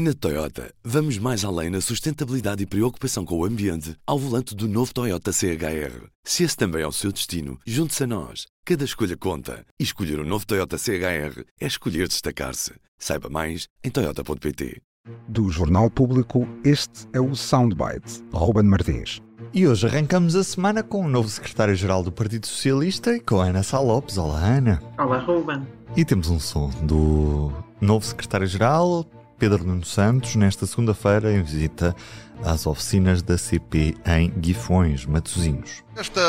Na Toyota, vamos mais além na sustentabilidade e preocupação com o ambiente ao volante do novo Toyota CHR. Se esse também é o seu destino, junte-se a nós. Cada escolha conta. E escolher o um novo Toyota CHR é escolher destacar-se. Saiba mais em Toyota.pt. Do Jornal Público, este é o Soundbite. Ruben Martins. E hoje arrancamos a semana com o novo secretário-geral do Partido Socialista e com a Ana Sá Lopes. Olá, Ana. Olá, Ruben. E temos um som do novo secretário-geral, Pedro Nuno Santos, nesta segunda-feira, em visita às oficinas da CP em Guifões, Matosinhos. Esta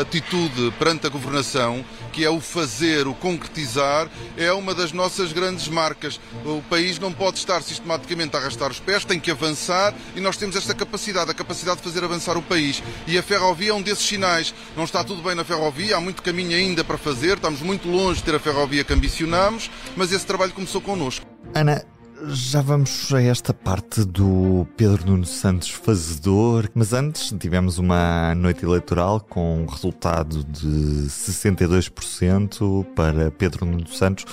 atitude perante a governação, que é o fazer, o concretizar, é uma das nossas grandes marcas. O país não pode estar sistematicamente a arrastar os pés, tem que avançar e nós temos esta capacidade, a capacidade de fazer avançar o país. E a ferrovia é um desses sinais. Não está tudo bem na ferrovia, há muito caminho ainda para fazer, estamos muito longe de ter a ferrovia que ambicionamos, mas esse trabalho começou connosco. Ana, já vamos a esta parte do Pedro Nuno Santos fazedor, mas antes tivemos uma noite eleitoral com um resultado de 62% para Pedro Nuno Santos.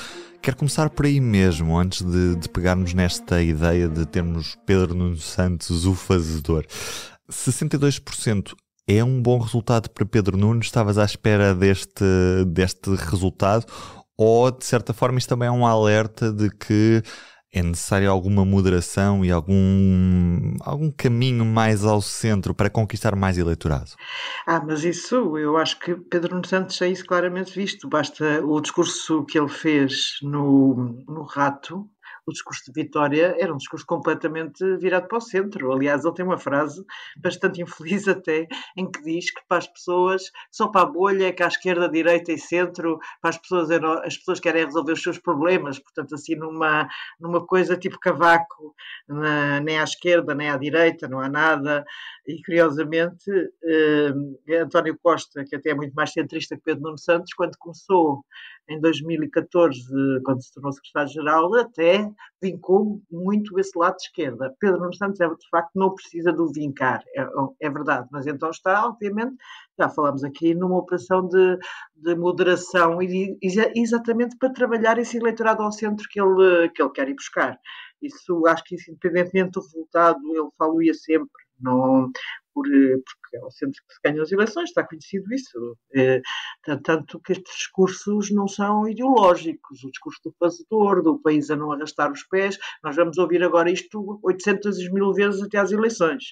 Quero começar por aí mesmo, antes de, de pegarmos nesta ideia de termos Pedro Nuno Santos o fazedor. 62% é um bom resultado para Pedro Nuno? Estavas à espera deste, deste resultado? Ou, de certa forma, isto também é um alerta de que é necessário alguma moderação e algum, algum caminho mais ao centro para conquistar mais eleitorado? Ah, mas isso eu acho que Pedro Nuno Santos é isso claramente visto. Basta o discurso que ele fez no, no Rato, o discurso de Vitória era um discurso completamente virado para o centro. Aliás, ele tem uma frase bastante infeliz até, em que diz que para as pessoas, só para a bolha é que à esquerda, direita e centro, para as pessoas, as pessoas querem resolver os seus problemas, portanto, assim, numa, numa coisa tipo cavaco, na, nem à esquerda, nem à direita, não há nada. E, curiosamente, eh, António Costa, que até é muito mais centrista que Pedro Nuno Santos, quando começou em 2014, quando se tornou secretário-geral, até vincou muito esse lado de esquerda. Pedro Nuno Santos, é, de facto, não precisa do vincar, é, é, verdade, mas então está, obviamente, já falamos aqui, numa operação de, de moderação e exatamente para trabalhar esse eleitorado ao centro que ele, que ele quer ir buscar. Isso, acho que isso, independentemente do resultado, ele falou-ia sempre, não, por, eh, porque é o centro que se ganham as eleições, está conhecido isso. É, tanto que estes discursos não são ideológicos, o discurso do fazedor, do país a não arrastar os pés, nós vamos ouvir agora isto 800 mil vezes até às eleições.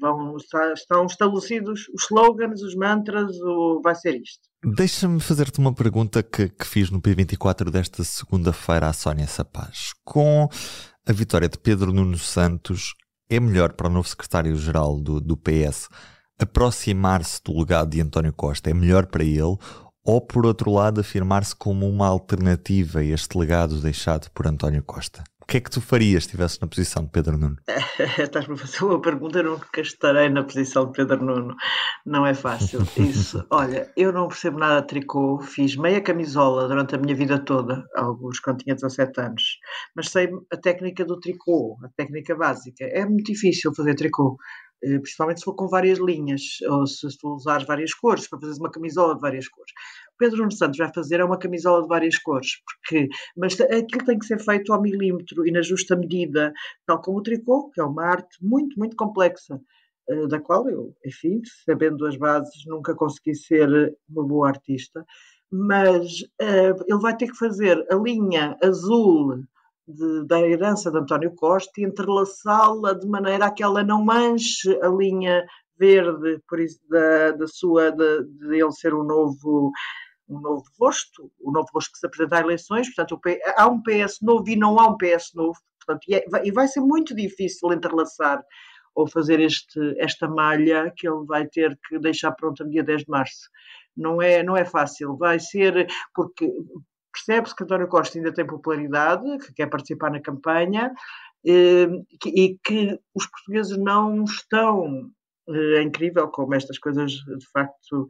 Vão, estão estabelecidos os slogans, os mantras, o, vai ser isto. Deixa-me fazer-te uma pergunta que, que fiz no P24 desta segunda-feira à Sónia Sapaz. Com a vitória de Pedro Nuno Santos, é melhor para o novo secretário-geral do, do PS aproximar-se do legado de António Costa? É melhor para ele? Ou, por outro lado, afirmar-se como uma alternativa a este legado deixado por António Costa? O que é que tu farias se estivesse na posição de Pedro Nuno? Estás-me a fazer uma pergunta, eu nunca estarei na posição de Pedro Nuno. Não é fácil. Isso. Olha, eu não percebo nada de tricô, fiz meia camisola durante a minha vida toda, alguns quando tinha 17 anos, mas sei a técnica do tricô, a técnica básica. É muito difícil fazer tricô. Eh, principalmente se for com várias linhas, ou se tu usares várias cores, para fazer uma camisola de várias cores. O Pedro Nuno Santos vai fazer é uma camisola de várias cores, porque, mas aquilo tem que ser feito ao milímetro e na justa medida, tal como o tricô, que é uma arte muito, muito complexa, eh, da qual eu, enfim, sabendo as bases, nunca consegui ser uma boa artista, mas uh, ele vai ter que fazer a linha azul de, da herança de António Costa e entrelaçá-la de maneira a que ela não manche a linha verde por isso, da, da sua de, de ele ser um novo um novo rosto, o novo rosto que se apresenta às eleições, portanto há um PS novo e não há um PS novo, portanto, e, é, e vai ser muito difícil entrelaçar ou fazer este, esta malha que ele vai ter que deixar pronta no dia 10 de março. Não é, não é fácil, vai ser, porque percebe-se que António Costa ainda tem popularidade, que quer participar na campanha eh, e que os portugueses não estão. É incrível como estas coisas, de facto,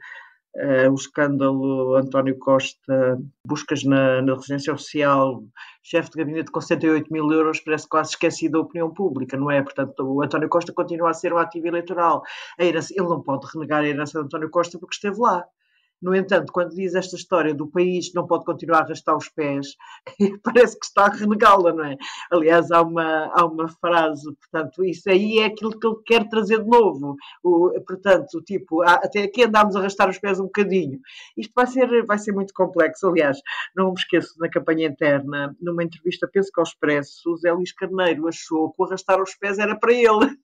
Uh, o escândalo António Costa, buscas na, na residência oficial, chefe de gabinete com 68 mil euros, parece quase esquecido da opinião pública, não é? Portanto, o António Costa continua a ser um ativo eleitoral. Herança, ele não pode renegar a herança de António Costa porque esteve lá. No entanto, quando diz esta história do país não pode continuar a arrastar os pés, parece que está a renegá-la, não é? Aliás, há uma, há uma frase, portanto, isso aí é aquilo que ele quer trazer de novo. O, portanto, tipo, até aqui andámos a arrastar os pés um bocadinho. Isto vai ser, vai ser muito complexo. Aliás, não me esqueço, na campanha interna, numa entrevista, penso que ao Expresso, o Zé Luís Carneiro achou que o arrastar os pés era para ele.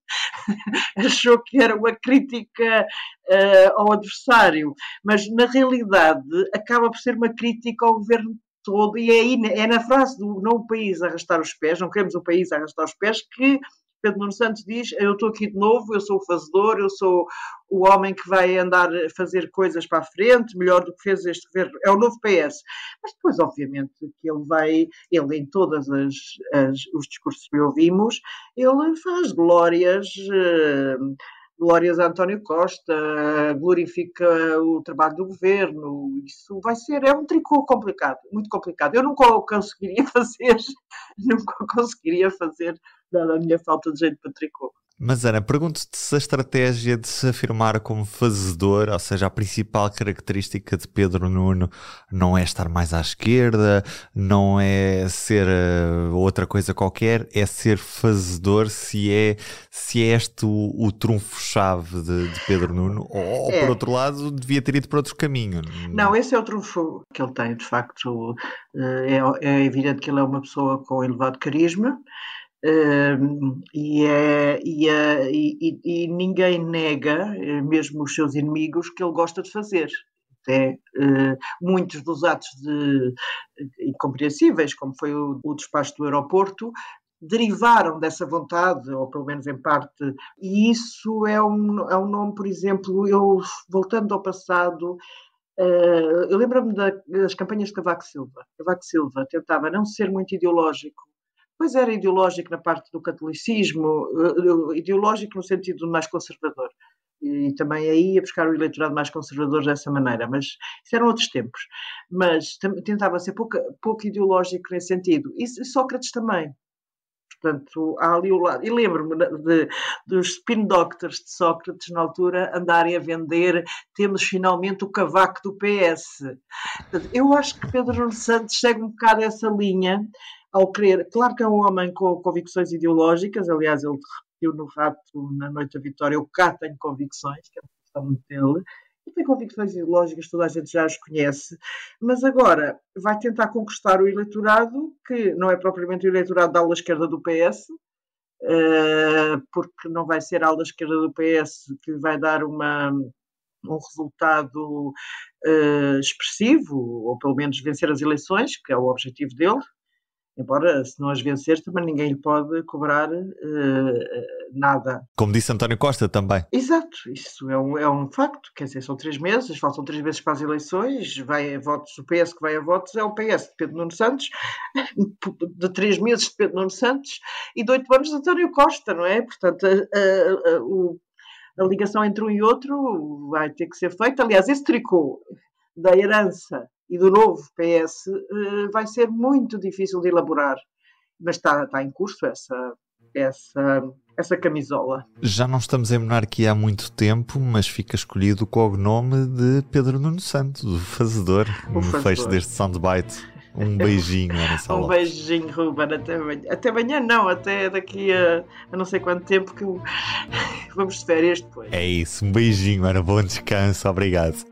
achou que era uma crítica uh, ao adversário, mas na realidade acaba por ser uma crítica ao governo todo, e é, aí, é na frase do não o país arrastar os pés, não queremos o país arrastar os pés, que Pedro Nuno Santos diz: Eu estou aqui de novo, eu sou o fazedor, eu sou o homem que vai andar a fazer coisas para a frente, melhor do que fez este governo. É o novo PS. Mas depois, obviamente, que ele vai, ele em todos os discursos que ouvimos, ele faz glórias. Uh, glórias a António Costa, glorifica o trabalho do governo. Isso vai ser, é um tricô complicado, muito complicado. Eu nunca conseguiria fazer, nunca conseguiria fazer, dada a minha falta de jeito para tricô. Mas Ana, pergunto-te se a estratégia de se afirmar como fazedor, ou seja, a principal característica de Pedro Nuno não é estar mais à esquerda, não é ser uh, outra coisa qualquer, é ser fazedor, se é, se é este o, o trunfo-chave de, de, Pedro Nuno, ou é. por outro lado devia ter ido para outro caminho. Não, esse é o trunfo que ele tem, de facto. Eh, é, é evidente que ele é uma pessoa com elevado carisma, e, é, e, é, e, e, ninguém nega, eh, mesmo os seus inimigos, que ele gosta de fazer. Até uh, muitos dos atos de, incompreensíveis, como foi o, o despacho do aeroporto, derivaram dessa vontade, ou pelo menos em parte, e isso é um, é um nome, por exemplo, eu voltando ao passado, uh, eu lembro-me das campanhas de Cavaco Silva. Cavaco Silva tentava não ser muito ideológico, Pois era ideológico na parte do catolicismo, eh, ideológico no sentido mais conservador. E também aí ia buscar o eleitorado mais conservador dessa maneira, mas isso eram outros tempos. Mas tentava ser pouco, pouco ideológico nesse sentido. E Sócrates também. Portanto, há ali o lado. E lembro-me dos spin doctors de Sócrates na altura andarem a vender temos finalmente o cavaco do PS. Portanto, eu acho que Pedro Nuno Santos segue um bocado essa linha ao querer. Claro que é um homem com convicções ideológicas, aliás, ele repetiu no rato na Noite da Vitória: Eu cá tenho convicções, que é uma questão dele. E tem convicções ideológicas, toda a gente já as conhece, mas agora vai tentar conquistar o eleitorado, que não é propriamente o eleitorado da ala esquerda do PS, eh, porque não vai ser a ala esquerda do PS que vai dar uma, um resultado uh, expressivo, ou pelo menos vencer as eleições, que é o objetivo dele, Embora, se não as vencer, também ninguém lhe pode cobrar uh, nada. Como disse António Costa também. Exato, isso é um, é um facto. Quer dizer, são três meses, faltam três meses para as eleições, vai a votos, o PS que vai a votos é o PS de Pedro Nuno Santos, de três meses de Pedro Nuno Santos e de oito anos de António Costa, não é? Portanto, a, a, a, a ligação entre um e outro vai ter que ser feita. Aliás, esse tricô da herança e do novo PS eh, vai ser muito difícil de elaborar, mas está, está em curso essa, essa, essa camisola. Já não estamos em monarquia há muito tempo, mas fica escolhido o cognome de Pedro Nuno Santos, o fazedor, o no fazedor. fecho deste soundbite. Um beijinho, Ana Um beijinho, Ruben. Até amanhã. Até amanhã, não, até daqui a, a não sei quanto tempo que eu... vamos de férias depois. É isso, um beijinho, Ana. Bom descanso, obrigado.